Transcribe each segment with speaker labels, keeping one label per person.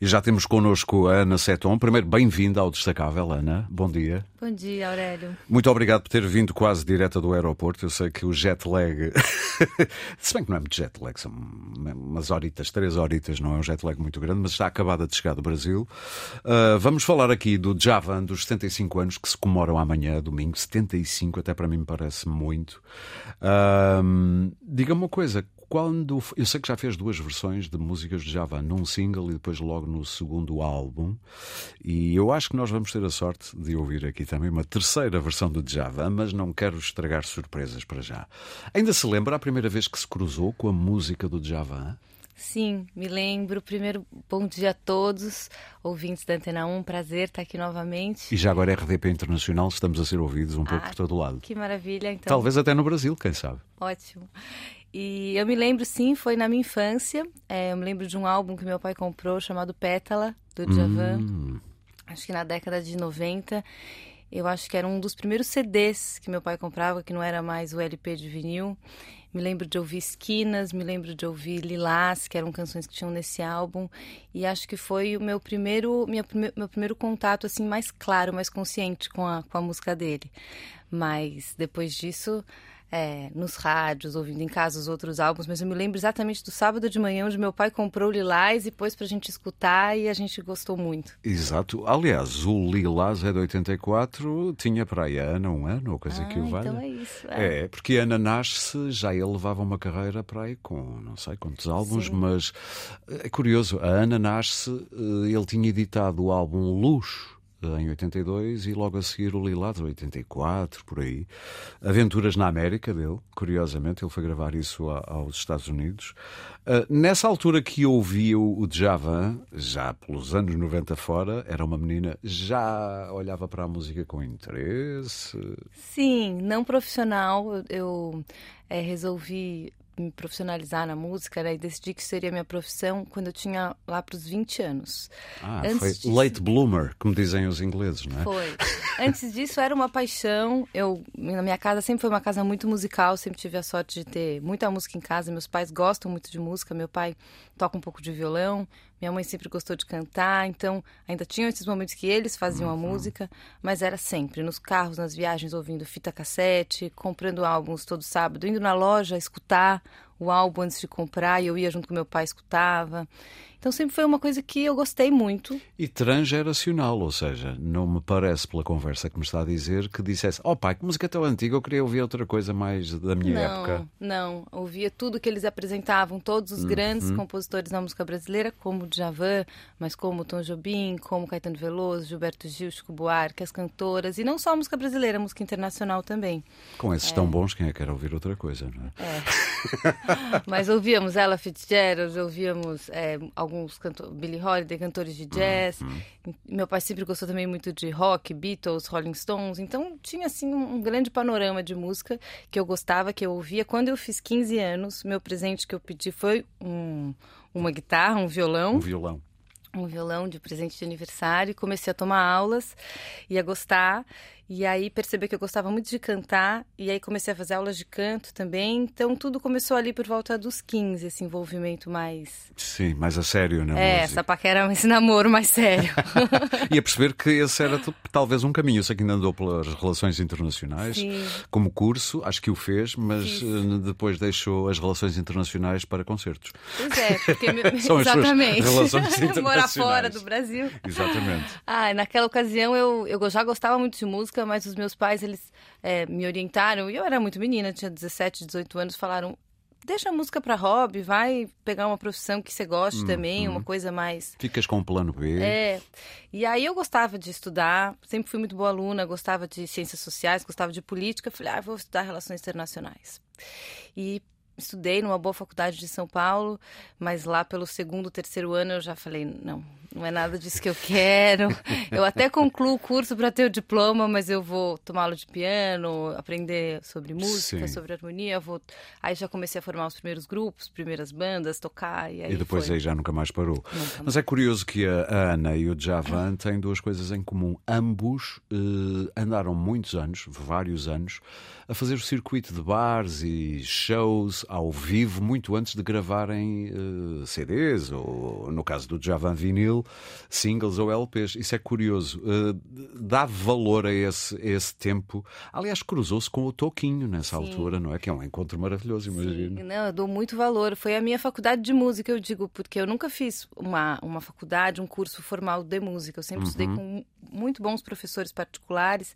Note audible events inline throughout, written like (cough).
Speaker 1: E já temos connosco a Ana Seton. Primeiro, bem-vinda ao Destacável, Ana. Bom dia.
Speaker 2: Bom dia, Aurélio.
Speaker 1: Muito obrigado por ter vindo quase direta do aeroporto. Eu sei que o jet lag. (laughs) Se bem que não é muito jet lag, são umas horitas, três horitas, não é um jet lag muito grande, mas está acabada de chegar do Brasil. Uh, vamos falar aqui do Javan, dos 75 anos que se comemoram amanhã, domingo. 75, até para mim me parece muito. Uh, Diga-me uma coisa, quando eu sei que já fez duas versões de músicas de Java, num single e depois logo no segundo álbum, e eu acho que nós vamos ter a sorte de ouvir aqui também uma terceira versão do Java, mas não quero estragar surpresas para já. Ainda se lembra a primeira vez que se cruzou com a música do Java?
Speaker 2: Sim, me lembro. Primeiro, bom dia a todos, ouvintes da Antena 1. Prazer estar aqui novamente.
Speaker 1: E já agora é RDP Internacional, estamos a ser ouvidos um pouco
Speaker 2: ah,
Speaker 1: por todo lado.
Speaker 2: Que maravilha, então.
Speaker 1: Talvez até no Brasil, quem sabe.
Speaker 2: Ótimo. E eu me lembro, sim, foi na minha infância. É, eu me lembro de um álbum que meu pai comprou chamado Pétala, do Djavan. Hum. Acho que na década de 90. Eu acho que era um dos primeiros CDs que meu pai comprava, que não era mais o LP de vinil. Me lembro de ouvir Esquinas, me lembro de ouvir Lilás, que eram canções que tinham nesse álbum. E acho que foi o meu primeiro, minha, meu primeiro contato assim mais claro, mais consciente com a, com a música dele. Mas depois disso, é, nos rádios, ouvindo em casa os outros álbuns, mas eu me lembro exatamente do sábado de manhã, onde meu pai comprou o Lilás e pôs pra gente escutar e a gente gostou muito.
Speaker 1: Exato. Aliás, o Lilás é de 84, tinha para aí a Ana um ano ou coisa
Speaker 2: ah,
Speaker 1: que o
Speaker 2: valha.
Speaker 1: Então
Speaker 2: é isso. É.
Speaker 1: é, porque a Ana nasce, já ele levava uma carreira para aí com não sei quantos álbuns, Sim. mas é curioso, a Ana nasce, eh, ele tinha editado o álbum Luz em 82 e logo a seguir o Lilás, 84, por aí. Aventuras na América dele, curiosamente, ele foi gravar isso aos Estados Unidos. Uh, nessa altura que eu ouvi o, o Djavan, já pelos anos 90 fora, era uma menina, já olhava para a música com interesse?
Speaker 2: Sim, não profissional. Eu é, resolvi me profissionalizar na música né, e decidi que seria minha profissão quando eu tinha lá para os 20 anos.
Speaker 1: Ah, Antes foi disso... late bloomer, como dizem os ingleses, não é?
Speaker 2: Foi. Antes disso era uma paixão. Eu na minha casa sempre foi uma casa muito musical, sempre tive a sorte de ter muita música em casa. Meus pais gostam muito de música, meu pai toca um pouco de violão, minha mãe sempre gostou de cantar, então ainda tinham esses momentos que eles faziam uhum. a música, mas era sempre nos carros, nas viagens, ouvindo fita cassete, comprando álbuns todo sábado, indo na loja escutar o álbum antes de comprar e eu ia junto com meu pai escutava. Então sempre foi uma coisa que eu gostei muito.
Speaker 1: E transgeracional, ou seja, não me parece pela conversa que me está a dizer que dissesse: Oh pai, que música tão antiga, eu queria ouvir outra coisa mais da minha
Speaker 2: não,
Speaker 1: época.
Speaker 2: Não, ouvia tudo que eles apresentavam, todos os uhum. grandes compositores da música brasileira, como Djavan, mas como Tom Jobim, como Caetano Veloso, Gilberto Gil, Chico Buarque, as cantoras, e não só a música brasileira, a música internacional também.
Speaker 1: Com esses é. tão bons, quem é que quer ouvir outra coisa, não é?
Speaker 2: É. (laughs) (laughs) mas ouvíamos Ella Fitzgerald, ouvíamos é, alguns cantores, Billie Holiday, cantores de jazz. Uhum. Meu pai sempre gostou também muito de rock, Beatles, Rolling Stones. Então tinha assim um grande panorama de música que eu gostava, que eu ouvia. Quando eu fiz 15 anos, meu presente que eu pedi foi um, uma guitarra, um violão.
Speaker 1: Um violão
Speaker 2: um violão de presente de aniversário, comecei a tomar aulas e a gostar. E aí percebi que eu gostava muito de cantar, e aí comecei a fazer aulas de canto também. Então tudo começou ali por volta dos 15, esse envolvimento mais.
Speaker 1: Sim, mais a sério, né?
Speaker 2: É, essa paquera, esse (laughs) namoro mais sério. (laughs)
Speaker 1: e a perceber que esse era talvez um caminho. Eu sei que ainda andou pelas relações internacionais
Speaker 2: Sim.
Speaker 1: como curso, acho que o fez, mas
Speaker 2: Fiz.
Speaker 1: Eh, depois deixou as relações internacionais para concertos.
Speaker 2: Pois é, porque (laughs)
Speaker 1: São
Speaker 2: exatamente.
Speaker 1: As relações internacionais.
Speaker 2: Morar fora do Brasil.
Speaker 1: Exatamente.
Speaker 2: Ah, naquela ocasião eu, eu já gostava muito de música música, mas os meus pais, eles é, me orientaram, e eu era muito menina, tinha 17, 18 anos, falaram, deixa a música para hobby, vai pegar uma profissão que você goste hum, também, hum. uma coisa mais.
Speaker 1: Ficas com o plano B.
Speaker 2: É. E aí eu gostava de estudar, sempre fui muito boa aluna, gostava de ciências sociais, gostava de política. Falei, ah, vou estudar relações internacionais. E estudei numa boa faculdade de São Paulo, mas lá pelo segundo, terceiro ano eu já falei, não, não é nada disso que eu quero. Eu até concluo o curso para ter o diploma, mas eu vou aula de piano, aprender sobre música, Sim. sobre harmonia. Vou... Aí já comecei a formar os primeiros grupos, primeiras bandas, tocar. E, aí
Speaker 1: e depois
Speaker 2: foi.
Speaker 1: aí já nunca mais parou.
Speaker 2: Nunca
Speaker 1: mas é curioso que a, Ana e o Javan têm duas coisas em comum. Ambos eh, andaram muitos anos, vários anos, a fazer o circuito de bares e shows ao vivo, muito antes de gravarem uh, CDs, ou no caso do Javan vinil singles ou LPs. Isso é curioso. Uh, dá valor a esse, a esse tempo. Aliás, cruzou-se com o Toquinho nessa Sim. altura, não é? Que é um encontro maravilhoso, imagino.
Speaker 2: Sim. Não, eu dou muito valor. Foi a minha faculdade de música, eu digo, porque eu nunca fiz uma, uma faculdade, um curso formal de música. Eu sempre uhum. estudei com muito bons professores particulares.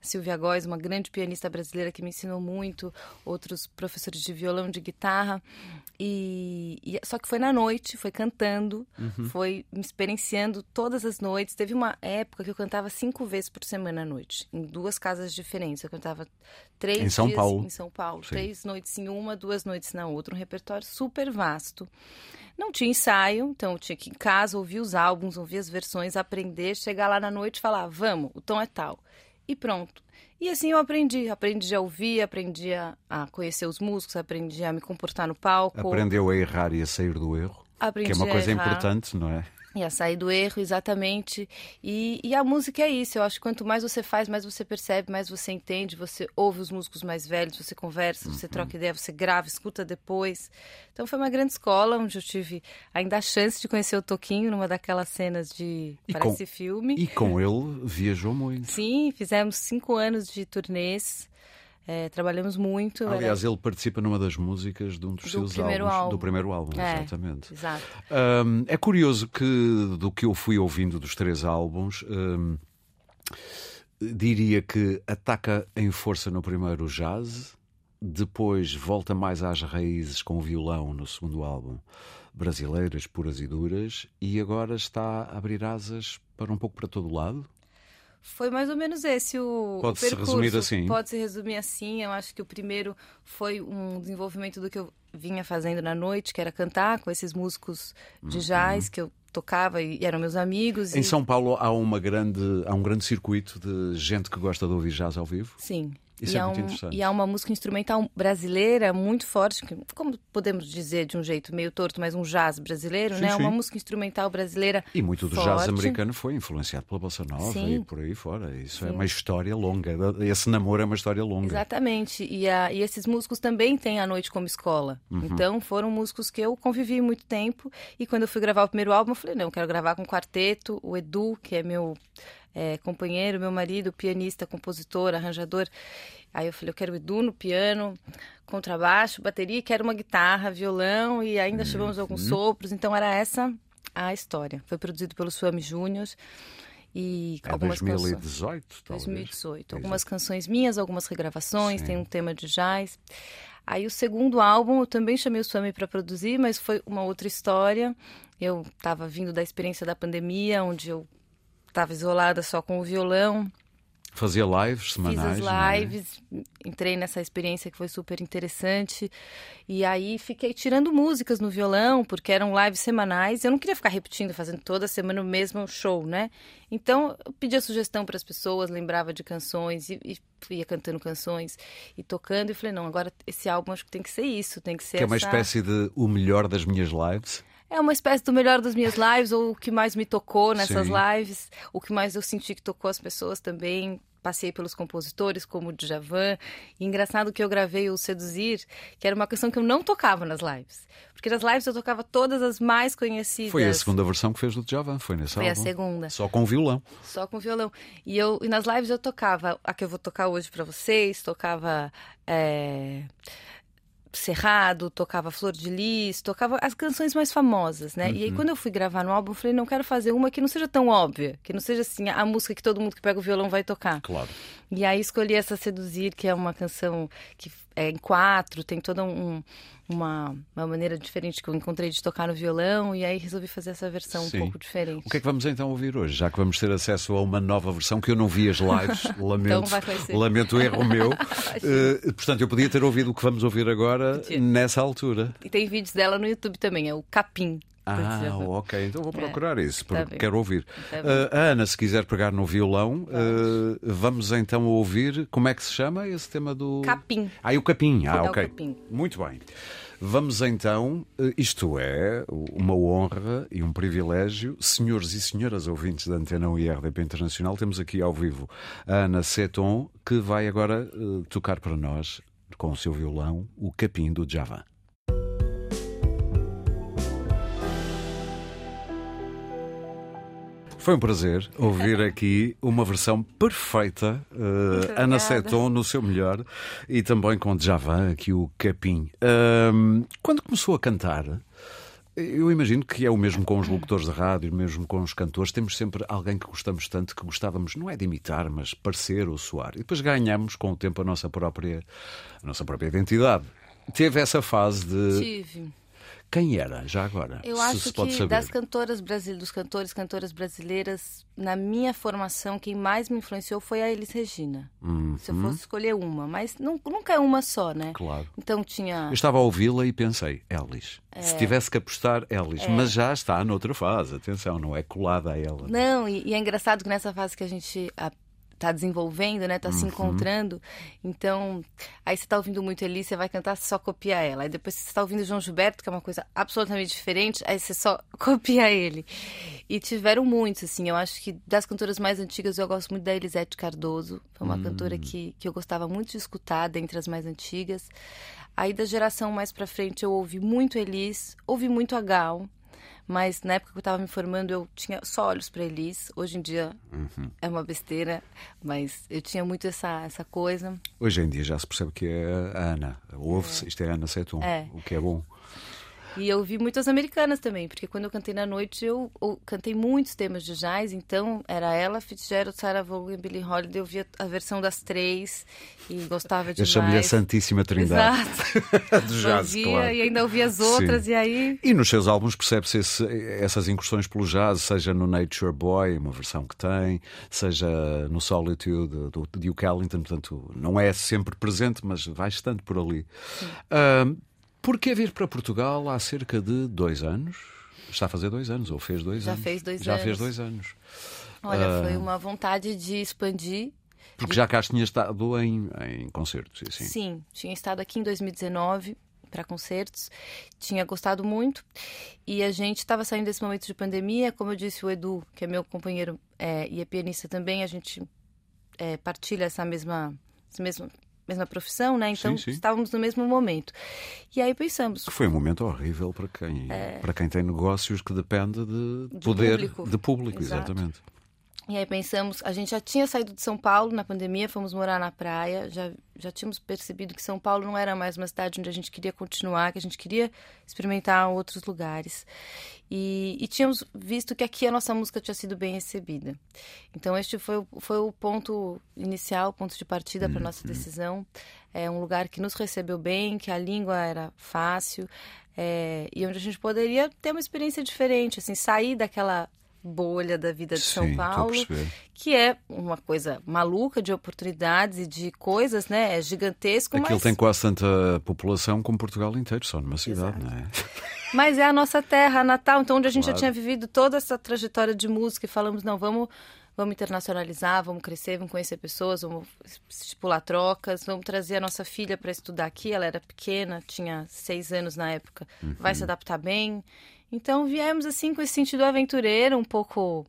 Speaker 2: Silvia Góes, uma grande pianista brasileira que me ensinou muito, outros professores de violão, de guitarra. E, e só que foi na noite, foi cantando, uhum. foi me experienciando todas as noites. Teve uma época que eu cantava cinco vezes por semana à noite, em duas casas diferentes. Eu cantava três
Speaker 1: em São
Speaker 2: dias
Speaker 1: Paulo.
Speaker 2: em São Paulo, Sim. três noites em uma, duas noites na outra, um repertório super vasto. Não tinha ensaio, então eu tinha que ir em casa ouvir os álbuns, ouvir as versões, aprender, chegar lá na noite e falar: vamos, o tom é tal e pronto. E assim eu aprendi. Aprendi a ouvir, aprendi a, conhecer os músicos, aprendi a me comportar no palco.
Speaker 1: Aprendeu a errar e a sair do erro. Aprendi que é uma coisa importante, não é?
Speaker 2: E a sair do erro, exatamente. E, e, a música é isso. Eu acho que quanto mais você faz, mais você percebe, mais você entende. Você ouve os músicos mais velhos, você conversa, você uhum. troca ideia, você grava, escuta depois. Então foi uma grande escola onde eu tive ainda a chance de conhecer o Toquinho numa daquelas cenas de e parece com, filme.
Speaker 1: E com ele viajou muito.
Speaker 2: Sim, fizemos cinco anos de turnês. É, trabalhamos muito.
Speaker 1: Aliás, era... ele participa numa das músicas de um dos do seus álbuns, álbum. do primeiro álbum, é, exatamente.
Speaker 2: Exato.
Speaker 1: Um, é curioso que do que eu fui ouvindo dos três álbuns, um, diria que ataca em força no primeiro jazz, depois volta mais às raízes com o violão no segundo álbum, brasileiras puras e duras, e agora está a abrir asas para um pouco para todo lado.
Speaker 2: Foi mais ou menos esse o,
Speaker 1: Pode-se resumir assim.
Speaker 2: Pode-se resumir assim. Eu acho que o primeiro foi um desenvolvimento do que eu vinha fazendo na noite, que era cantar com esses músicos de uhum. jazz que eu tocava e eram meus amigos.
Speaker 1: Em
Speaker 2: e...
Speaker 1: São Paulo há uma grande há um grande circuito de gente que gosta de ouvir jazz ao vivo.
Speaker 2: Sim.
Speaker 1: Isso
Speaker 2: e
Speaker 1: é muito
Speaker 2: um,
Speaker 1: interessante.
Speaker 2: E há uma música instrumental brasileira muito forte, que, como podemos dizer de um jeito meio torto, mas um jazz brasileiro, sim, né? Sim. Uma música instrumental brasileira.
Speaker 1: E muito
Speaker 2: do
Speaker 1: forte. jazz americano foi influenciado pela Bossa Nova sim. e por aí fora. Isso é uma história longa. Esse namoro é uma história longa.
Speaker 2: Exatamente. E, a, e esses músicos também têm a noite como escola. Uhum. Então foram músicos que eu convivi muito tempo. E quando eu fui gravar o primeiro álbum, eu falei, não, eu quero gravar com quarteto, o Edu, que é meu é, companheiro, meu marido, pianista, compositor, arranjador. Aí eu falei, eu quero Edu no piano, contrabaixo, bateria, quero uma guitarra, violão e ainda uhum. chamamos alguns sopros. Então era essa a história. Foi produzido pelo Suami Júnior. E
Speaker 1: é algumas 2018, canções...
Speaker 2: talvez. 2018. Algumas canções minhas, algumas regravações, Sim. tem um tema de jazz. Aí o segundo álbum eu também chamei o Suami para produzir, mas foi uma outra história. Eu estava vindo da experiência da pandemia, onde eu estava isolada só com o violão.
Speaker 1: Fazia lives semanais.
Speaker 2: Fiz as lives, é? entrei nessa experiência que foi super interessante. E aí fiquei tirando músicas no violão, porque eram lives semanais. Eu não queria ficar repetindo, fazendo toda semana o mesmo show, né? Então eu pedia sugestão para as pessoas, lembrava de canções e, e, ia cantando canções e tocando. E falei: não, agora esse álbum acho que tem que ser isso, tem que ser.
Speaker 1: Que
Speaker 2: essa...
Speaker 1: é uma espécie de o melhor das minhas lives.
Speaker 2: É uma espécie do melhor das minhas lives, ou o que mais me tocou nessas Sim. lives, o que mais eu senti que tocou as pessoas também. Passei pelos compositores, como o Djavan. E engraçado que eu gravei o Seduzir, que era uma canção que eu não tocava nas lives. Porque nas lives eu tocava todas as mais conhecidas.
Speaker 1: Foi a segunda versão que fez do Djavan, foi nessa
Speaker 2: Foi
Speaker 1: álbum.
Speaker 2: a segunda.
Speaker 1: Só com violão.
Speaker 2: Só com violão. E, eu, e nas lives eu tocava, a que eu vou tocar hoje para vocês, tocava... É... Cerrado, tocava Flor de Lis, tocava as canções mais famosas, né? Uhum. E aí, uhum. quando eu fui gravar no álbum, eu falei, não quero fazer uma que não seja tão óbvia, que não seja assim a música que todo mundo que pega o violão vai tocar.
Speaker 1: Claro.
Speaker 2: E aí escolhi essa Seduzir, que é uma canção que é em quatro, tem toda um, uma, uma maneira diferente que eu encontrei de tocar no violão, e aí resolvi fazer essa versão Sim. um pouco diferente.
Speaker 1: O que é que vamos então ouvir hoje? Já que vamos ter acesso a uma nova versão que eu não vi as lives, (laughs) lamento, então lamento o erro meu. uh, (laughs) portanto, eu podia ter ouvido o que vamos ouvir agora nessa altura.
Speaker 2: E tem vídeos dela no YouTube também, é o Capim.
Speaker 1: Ah, ok. Então vou procurar é, isso, porque tá quero ouvir. Uh, Ana, se quiser pegar no violão, uh, vamos então ouvir. Como é que se chama esse tema do.
Speaker 2: Capim.
Speaker 1: Ah, o Capim. Ah,
Speaker 2: é
Speaker 1: ok.
Speaker 2: Capim.
Speaker 1: Muito bem. Vamos então, uh, isto é uma honra e um privilégio, senhores e senhoras ouvintes da Antena 1 e RDP Internacional, temos aqui ao vivo a Ana Seton, que vai agora tocar para nós, com o seu violão, o Capim do Java. Foi um prazer ouvir aqui uma versão perfeita, uh, Ana Seton no seu melhor e também com Djavan, aqui o Capim. Uh, quando começou a cantar, eu imagino que é o mesmo com os locutores de rádio, mesmo com os cantores. Temos sempre alguém que gostamos tanto, que gostávamos, não é de imitar, mas parecer ou soar. E depois ganhamos com o tempo a nossa própria, a nossa própria identidade. Teve essa fase de.
Speaker 2: Tive.
Speaker 1: Quem era, já agora?
Speaker 2: Eu acho que
Speaker 1: saber.
Speaker 2: das cantoras brasileiras, dos cantores, cantoras brasileiras, na minha formação, quem mais me influenciou foi a Elis Regina. Se eu fosse escolher uma, mas nu- nunca é uma só, né?
Speaker 1: Uhum. Claro.
Speaker 2: Então tinha.
Speaker 1: Eu estava a ouvi-la e pensei, Elis. Se tivesse que apostar, Elis. Mas já está noutra fase, atenção, não é colada a ela.
Speaker 2: Não, e, e é engraçado que nessa fase que a gente está desenvolvendo, né? Tá se
Speaker 1: Uhum.
Speaker 2: encontrando. Então, aí você tá ouvindo muito Elis, você vai cantar, só copia ela. Aí depois você tá ouvindo João Gilberto, que é uma coisa absolutamente diferente, aí você só (laughs) copia ele. E tiveram muitos, assim. Eu acho que das cantoras mais antigas, eu gosto muito da Elisete Cardoso. Foi uma cantora que, que eu gostava muito de escutar, dentre as mais antigas. Aí da geração mais pra frente, eu ouvi muito Elis, ouvi muito a Gal. Mas na época que eu estava me formando, eu tinha só olhos para Elis. Hoje em dia é uma besteira, mas eu tinha muito essa, essa coisa.
Speaker 1: Hoje em dia já se percebe que é a Ana. Ouve-se, isto é Ana Setum,
Speaker 2: É.
Speaker 1: o que é bom.
Speaker 2: E eu vi muitas americanas também, porque quando eu cantei na noite, eu, eu cantei muitos temas de jazz. Então era ela, Fitzgerald, Sarah Vaughan, Billie Holiday. Eu via a versão das três e gostava
Speaker 1: Eu
Speaker 2: demais.
Speaker 1: chamo-lhe a Santíssima Trindade
Speaker 2: Exato. (laughs)
Speaker 1: do jazz,
Speaker 2: Ouvia
Speaker 1: claro.
Speaker 2: e ainda ouvia as outras,
Speaker 1: Sim.
Speaker 2: e aí
Speaker 1: E nos seus álbuns percebe-se essas incursões pelo jazz, seja no Nature Boy, uma versão que tem, seja no Solitude do Duke Ellington, portanto, não é sempre presente, mas vai estando por ali. Ahm, Porquê vir para Portugal há cerca de dois anos? Está a fazer dois anos, ou fez dois
Speaker 2: Já
Speaker 1: anos?
Speaker 2: fez dois
Speaker 1: Já
Speaker 2: anos.
Speaker 1: fez dois anos.
Speaker 2: olha,
Speaker 1: Ah.
Speaker 2: foi uma vontade de expandir
Speaker 1: Porque já cá tinha estado em, em concertos, assim.
Speaker 2: Sim, tinha estado aqui em 2019 para concertos, tinha gostado muito e a gente estava saindo desse momento de pandemia, como eu disse, o Edu, que é meu companheiro é, e é pianista também, a gente é, partilha essa mesma, essa mesma, mesma profissão, né? Então
Speaker 1: Sim, sim.
Speaker 2: estávamos no mesmo momento. E aí pensamos,
Speaker 1: Que foi um momento horrível para quem, para quem tem negócios que depende de, poder
Speaker 2: público.
Speaker 1: de público,
Speaker 2: Exato.
Speaker 1: exatamente.
Speaker 2: E aí pensamos, a gente já tinha saído de São Paulo na pandemia, fomos morar na praia, já, já tínhamos percebido que São Paulo não era mais uma cidade onde a gente queria continuar, que a gente queria experimentar outros lugares. E, e tínhamos visto que aqui a nossa música tinha sido bem recebida. Então este foi, o- foi o ponto inicial, o ponto de partida para nossa decisão. É um lugar que nos recebeu bem, que a língua era fácil, é, e onde a gente poderia ter uma experiência diferente, assim, sair daquela bolha da vida de
Speaker 1: Sim,
Speaker 2: São
Speaker 1: a
Speaker 2: Paulo, que é uma coisa maluca de oportunidades e de coisas, né? É gigantesco,
Speaker 1: Aquilo
Speaker 2: mas,
Speaker 1: tem quase tanta população como Portugal inteiro, só numa cidade,
Speaker 2: Exato.
Speaker 1: não é? (laughs)
Speaker 2: mas é a nossa terra natal, então onde a gente
Speaker 1: Claro.
Speaker 2: já tinha vivido toda essa trajetória de música e falamos, não, vamos, vamos internacionalizar, vamos crescer, vamos conhecer pessoas, vamos estipular trocas, vamos trazer a nossa filha para estudar aqui, ela era pequena, tinha seis anos na época, vai
Speaker 1: Uhum.
Speaker 2: se adaptar bem. Então viemos assim com esse sentido aventureiro, um pouco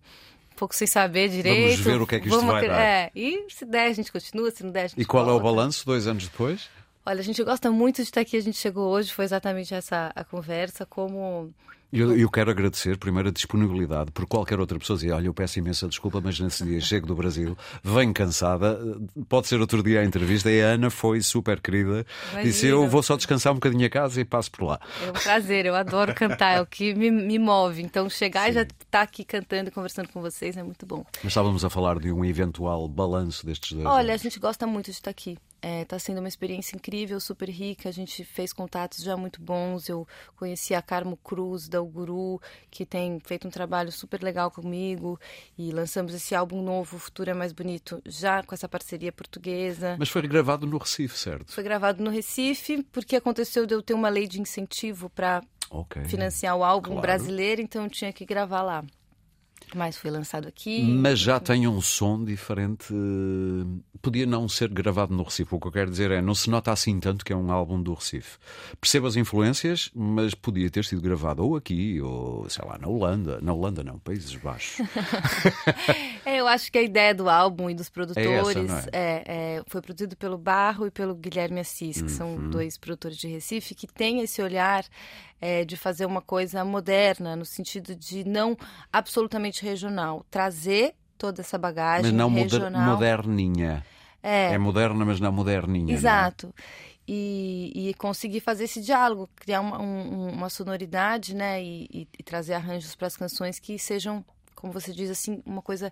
Speaker 2: um pouco sem saber direito.
Speaker 1: ver o que é que isto
Speaker 2: Vamos
Speaker 1: vai dar.
Speaker 2: É, e se der a gente continua, se não der a gente
Speaker 1: E qual é o
Speaker 2: volta.
Speaker 1: balanço dois anos depois?
Speaker 2: Olha, a gente gosta muito de estar aqui, a gente chegou hoje, foi exatamente essa a conversa, como
Speaker 1: Eu, eu quero agradecer primeiro a disponibilidade por qualquer outra pessoa dizer, olha, eu peço imensa desculpa, mas nesse dia chego do Brasil, venho cansada, pode ser outro dia a entrevista, e a Ana foi super querida, disse
Speaker 2: Imagina.
Speaker 1: eu vou só descansar um bocadinho a casa e passo por lá.
Speaker 2: é um prazer, eu adoro cantar, é o que me, me move. Então chegar e já estar aqui cantando e conversando com vocês é muito bom.
Speaker 1: Mas estávamos a falar de um eventual balanço destes dois
Speaker 2: Olha, a
Speaker 1: anos.
Speaker 2: gente gosta muito de estar aqui. Está sendo uma experiência incrível, super rica. A gente fez contatos já muito bons. Eu conheci a Carmo Cruz, da Uguru, que tem feito um trabalho super legal comigo. E lançamos esse álbum novo, O Futuro é Mais Bonito, já com essa parceria portuguesa.
Speaker 1: Mas foi gravado no Recife, certo?
Speaker 2: Foi gravado no Recife, porque aconteceu de eu ter uma lei de incentivo para
Speaker 1: Ok.
Speaker 2: financiar o álbum
Speaker 1: Claro.
Speaker 2: brasileiro, então eu tinha que gravar lá. Mas foi lançado aqui.
Speaker 1: Mas já tem um som diferente. Podia não ser gravado no Recife. O que eu quero dizer é, não se nota assim tanto que é um álbum do Recife. Percebo as influências, mas podia ter sido gravado ou aqui, ou sei lá, na Holanda. Na Holanda não, Países Baixos. (laughs)
Speaker 2: É, eu acho que a ideia do álbum e dos produtores
Speaker 1: não é?
Speaker 2: é, é, foi produzido pelo Barro e pelo Guilherme Assis, que
Speaker 1: Uhum.
Speaker 2: são dois produtores de Recife, que têm esse olhar é, de fazer uma coisa moderna, no sentido de não absolutamente regional, trazer toda essa bagagem
Speaker 1: mas não
Speaker 2: regional.
Speaker 1: Moder moderninha. É. é moderna, mas não moderninha.
Speaker 2: Exato.
Speaker 1: Não é?
Speaker 2: E, e, conseguir fazer esse diálogo, criar uma, um, uma sonoridade, né? E, e, e trazer arranjos para as canções que sejam, como você diz assim, uma coisa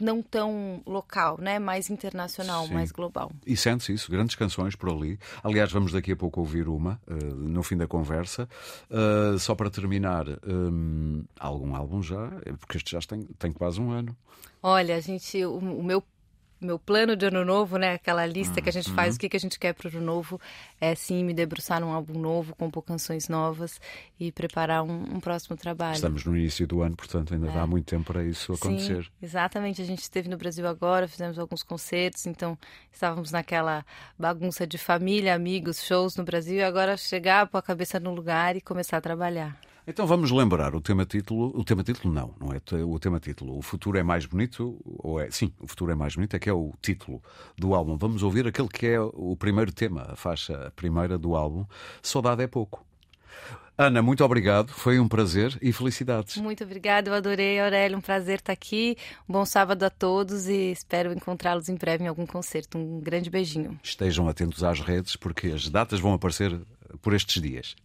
Speaker 2: não tão local, né? Mais internacional, Sim. mais global.
Speaker 1: E sente-se isso, grandes canções por ali. Aliás, vamos daqui a pouco ouvir uma uh, no fim da conversa. Uh, só para terminar, um, algum álbum já, porque este já tem, tem quase um ano.
Speaker 2: Olha, a gente, o, o meu meu plano de ano novo, né? Aquela lista que a gente faz, uhum. o que, que a gente quer para o ano novo, é sim me debruçar num álbum novo, compor canções novas e preparar um, um próximo trabalho.
Speaker 1: Estamos no início do ano, portanto ainda é. dá muito tempo para isso acontecer.
Speaker 2: Sim, exatamente. A gente esteve no Brasil agora, fizemos alguns concertos, então estávamos naquela bagunça de família, amigos, shows no Brasil e agora chegar, pôr a cabeça no lugar e começar a trabalhar.
Speaker 1: Então vamos lembrar o tema título. O tema título não, não é o tema título. O futuro é mais bonito, ou é? Sim, o futuro é mais bonito, é que é o título do álbum. Vamos ouvir aquele que é o primeiro tema, a faixa primeira do álbum. Saudade é pouco. Ana, muito obrigado. Foi um prazer e felicidades.
Speaker 2: Muito obrigada, eu adorei, Aurélio. Um prazer estar aqui. Um bom sábado a todos e espero encontrá-los em breve em algum concerto. Um grande beijinho.
Speaker 1: Estejam atentos às redes porque as datas vão aparecer por estes dias.